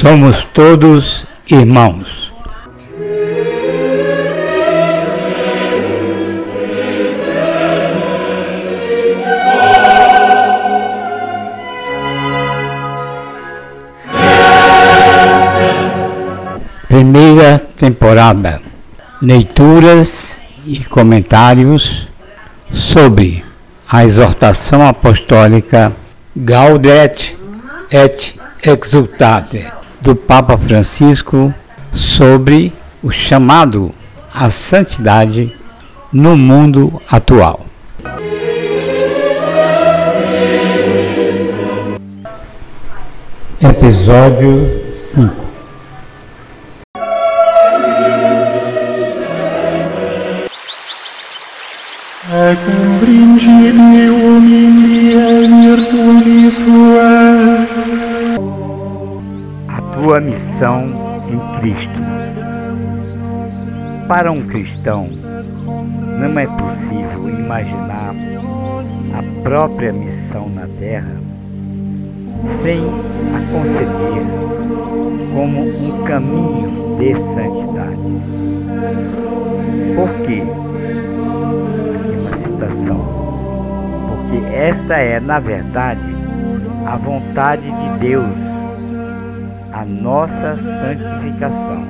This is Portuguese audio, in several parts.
Somos todos irmãos. Primeira temporada. Leituras e comentários sobre a exortação apostólica Gaudet et Exultate do Papa Francisco sobre o chamado à santidade no mundo atual. Episódio 5 Ecum principium in virtutis A tua missão em Cristo. Para um cristão, não é possível imaginar a própria missão na Terra sem a conceber como um caminho de santidade. Por quê? Porque esta é, na verdade, a vontade de Deus, a nossa santificação.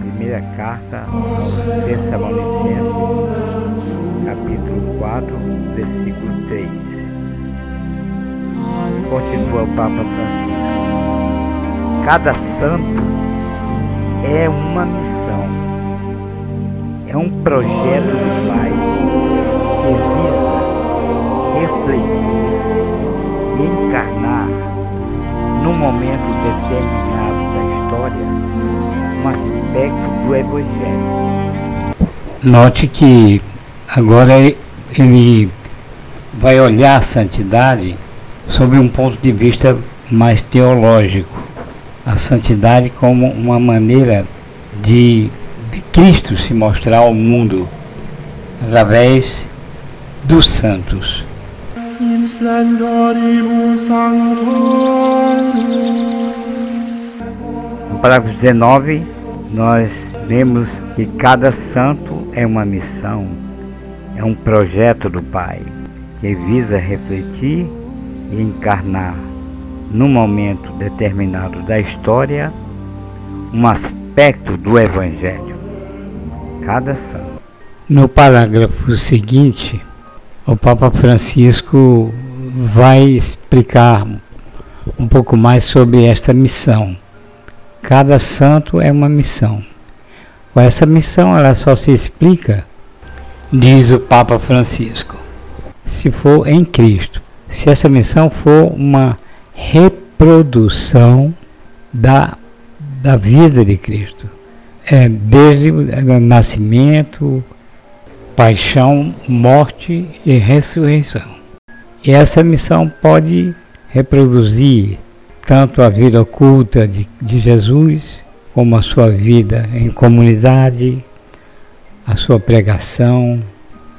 Primeira carta aos Tessalonicenses, capítulo 4, versículo 3. Continua o Papa Francisco. Cada santo é uma missão, é um projeto do Pai que visa refletir e encarnar num momento determinado da história um aspecto do Evangelho. Note que agora ele vai olhar a santidade sob um ponto de vista mais teológico. A santidade como uma maneira de, de Cristo se mostrar ao mundo através dos santos. No parágrafo 19, nós vemos que cada santo é uma missão, é um projeto do Pai, que visa refletir e encarnar, num momento determinado da história, um aspecto do Evangelho. Cada santo. No parágrafo seguinte, o Papa Francisco vai explicar um pouco mais sobre esta missão. Cada santo é uma missão. Essa missão ela só se explica, diz o Papa Francisco, se for em Cristo. Se essa missão for uma reprodução da, da vida de Cristo, é, desde o nascimento, paixão, morte e ressurreição. E essa missão pode reproduzir tanto a vida oculta de, de Jesus, como a sua vida em comunidade, a sua pregação,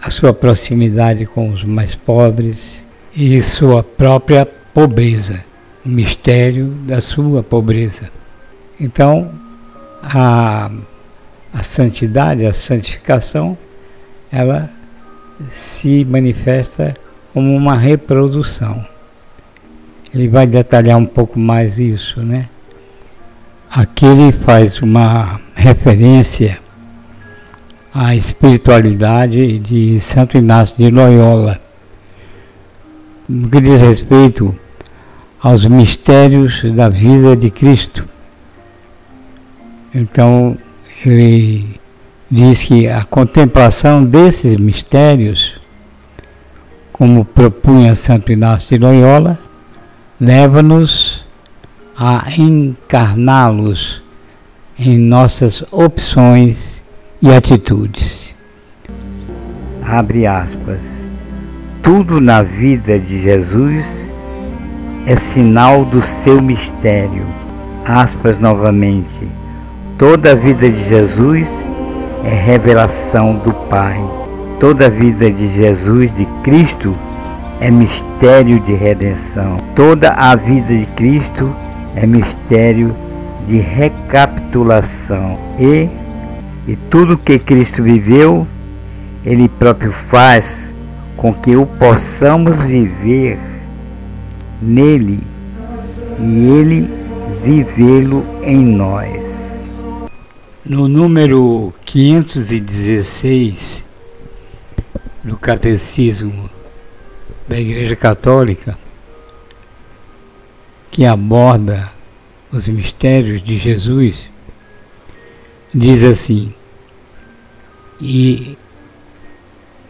a sua proximidade com os mais pobres e sua própria pobreza, o mistério da sua pobreza. Então, a, a santidade, a santificação ela se manifesta como uma reprodução. Ele vai detalhar um pouco mais isso, né? Aqui ele faz uma referência à espiritualidade de Santo Inácio de Loyola, no que diz respeito aos mistérios da vida de Cristo. Então, ele diz que a contemplação desses mistérios, como propunha Santo Inácio de Loyola, leva-nos a encarná-los em nossas opções e atitudes. Abre aspas. Tudo na vida de Jesus é sinal do seu mistério. Aspas novamente. Toda a vida de Jesus é revelação do Pai. Toda a vida de Jesus, de Cristo, é mistério de redenção. Toda a vida de Cristo é mistério de recapitulação e, e tudo que Cristo viveu, Ele próprio faz com que o possamos viver nele e Ele vivê-lo em nós. No número 516 do Catecismo da Igreja Católica, que aborda os mistérios de Jesus, diz assim, e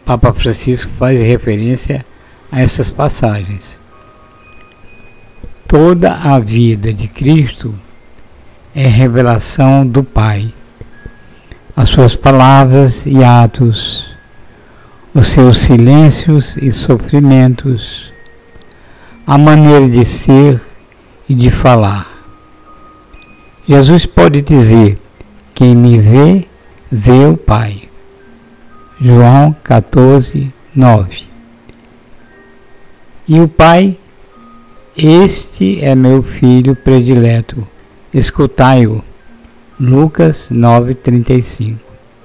Papa Francisco faz referência a essas passagens. Toda a vida de Cristo é revelação do Pai. As suas palavras e atos, os seus silêncios e sofrimentos, a maneira de ser e de falar. Jesus pode dizer: Quem me vê, vê o Pai. João 14, 9. E o Pai, este é meu filho predileto, escutai-o. Lucas 9:35.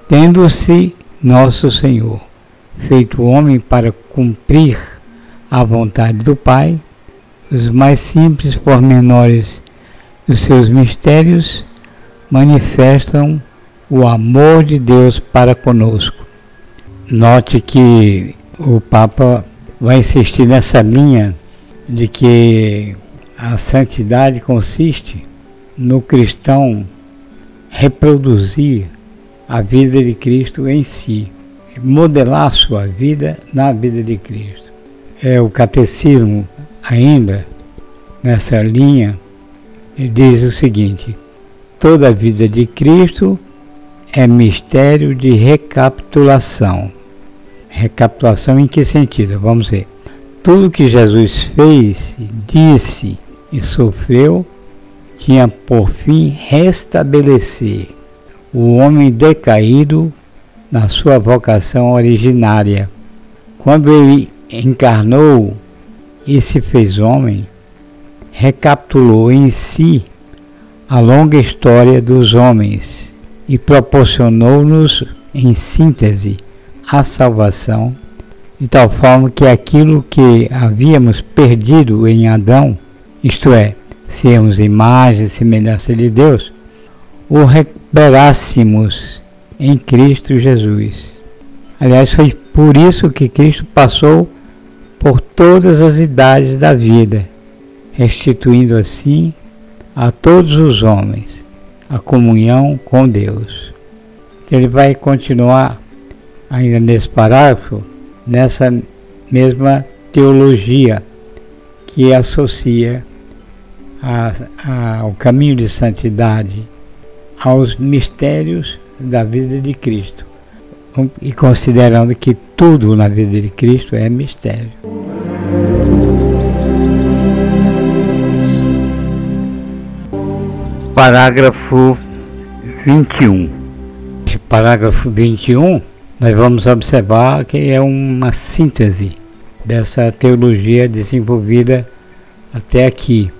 Tendo-se nosso Senhor feito homem para cumprir a vontade do Pai, os mais simples pormenores dos seus mistérios manifestam o amor de Deus para conosco. Note que o Papa vai insistir nessa linha de que a santidade consiste no cristão reproduzir a vida de Cristo em si, modelar sua vida na vida de Cristo. É o catecismo ainda nessa linha ele diz o seguinte: toda a vida de Cristo é mistério de recapitulação. Recapitulação em que sentido? Vamos ver. Tudo que Jesus fez, disse e sofreu tinha por fim restabelecer o homem decaído na sua vocação originária. Quando ele encarnou e se fez homem, recapitulou em si a longa história dos homens e proporcionou-nos, em síntese, a salvação, de tal forma que aquilo que havíamos perdido em Adão, isto é, sermos imagem e semelhança de Deus, o recuperássemos em Cristo Jesus. Aliás, foi por isso que Cristo passou por todas as idades da vida, restituindo assim a todos os homens a comunhão com Deus. Ele vai continuar ainda nesse parágrafo, nessa mesma teologia que associa a, a, o caminho de santidade aos mistérios da vida de Cristo. E considerando que tudo na vida de Cristo é mistério. Parágrafo 21. Esse parágrafo 21, nós vamos observar que é uma síntese dessa teologia desenvolvida até aqui,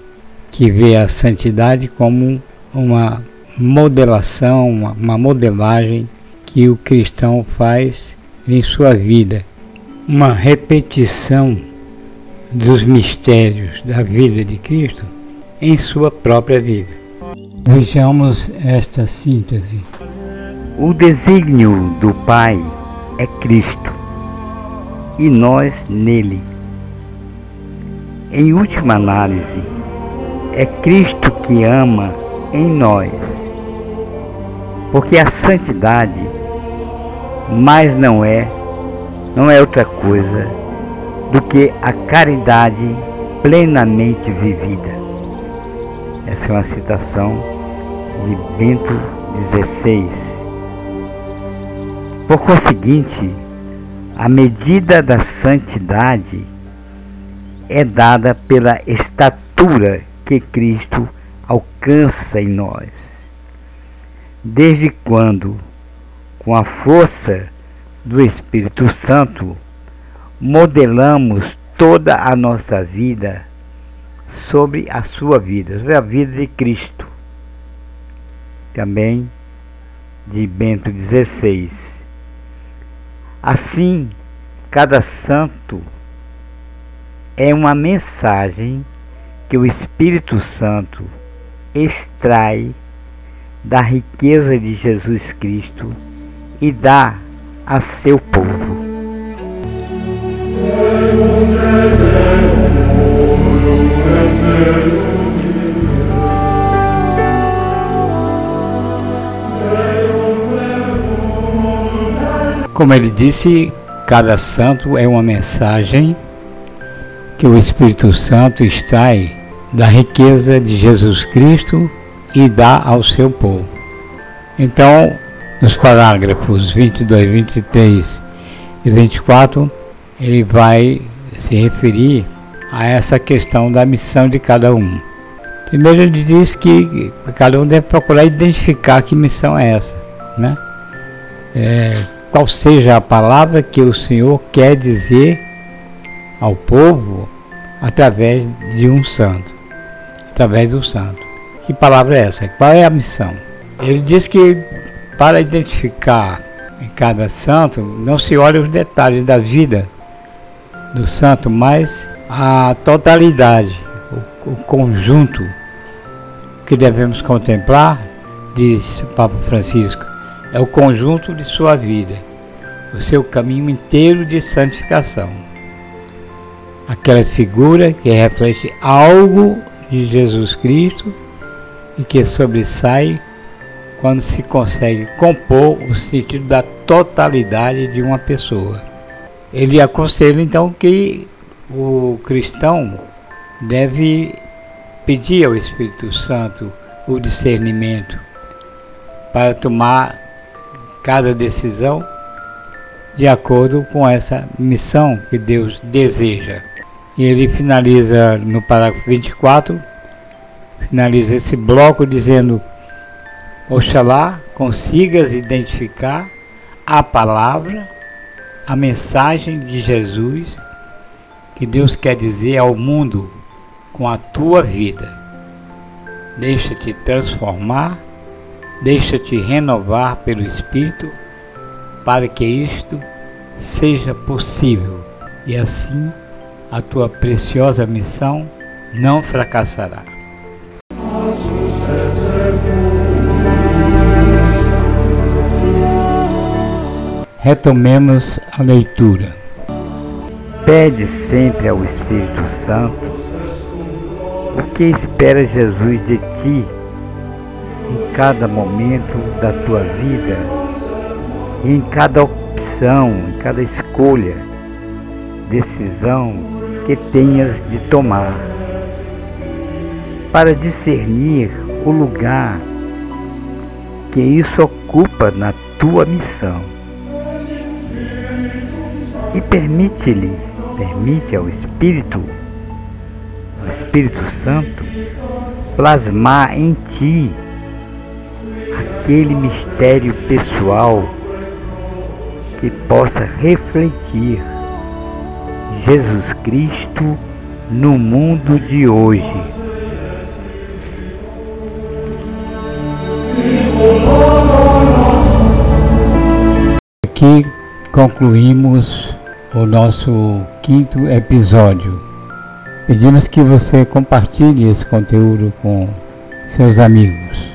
que vê a santidade como uma modelação, uma, uma modelagem que o cristão faz em sua vida. Uma repetição dos mistérios da vida de Cristo em sua própria vida. Vejamos esta síntese. O desígnio do Pai é Cristo e nós nele. Em última análise, é Cristo que ama em nós, porque a santidade mais não é, não é outra coisa do que a caridade plenamente vivida. Essa é uma citação de Bento XVI. Por conseguinte, a medida da santidade é dada pela estatura que Cristo alcança em nós. Desde quando, com a força do Espírito Santo, modelamos toda a nossa vida sobre a sua vida, sobre a vida de Cristo. Também de Bento XVI. Assim, cada santo é uma mensagem que o Espírito Santo extrai da riqueza de Jesus Cristo e dá a seu povo. Como ele disse, cada santo é uma mensagem que o Espírito Santo extrai da riqueza de Jesus Cristo e dá ao seu povo. Então, nos parágrafos 22, 23 e 24, ele vai se referir a essa questão da missão de cada um. Primeiro ele diz que cada um deve procurar identificar que missão é essa, né? É, qual seja a palavra que o Senhor quer dizer ao povo através de um santo, através do santo. Que palavra é essa? Qual é a missão? Ele diz que para identificar em cada santo, não se olha os detalhes da vida do santo, mas a totalidade, o, o conjunto que devemos contemplar, diz o Papa Francisco, é o conjunto de sua vida, o seu caminho inteiro de santificação. Aquela figura que reflete algo de Jesus Cristo e que sobressai quando se consegue compor o sentido da totalidade de uma pessoa. Ele aconselha então que o cristão deve pedir ao Espírito Santo o discernimento para tomar cada decisão de acordo com essa missão que Deus deseja. E ele finaliza no parágrafo 24, finaliza esse bloco dizendo: Oxalá consigas identificar a palavra, a mensagem de Jesus que Deus quer dizer ao mundo com a tua vida. Deixa-te transformar, deixa-te renovar pelo Espírito para que isto seja possível e assim a tua preciosa missão não fracassará. Retomemos a leitura. Pede sempre ao Espírito Santo o que espera Jesus de ti em cada momento da tua vida e em cada opção, em cada escolha, decisão que tenhas de tomar, para discernir o lugar que isso ocupa na tua missão. E permite-lhe permite ao Espírito, ao Espírito Santo, plasmar em ti aquele mistério pessoal que possa refletir Jesus Cristo no mundo de hoje. Aqui concluímos o nosso quinto episódio. Pedimos que você compartilhe esse conteúdo com seus amigos.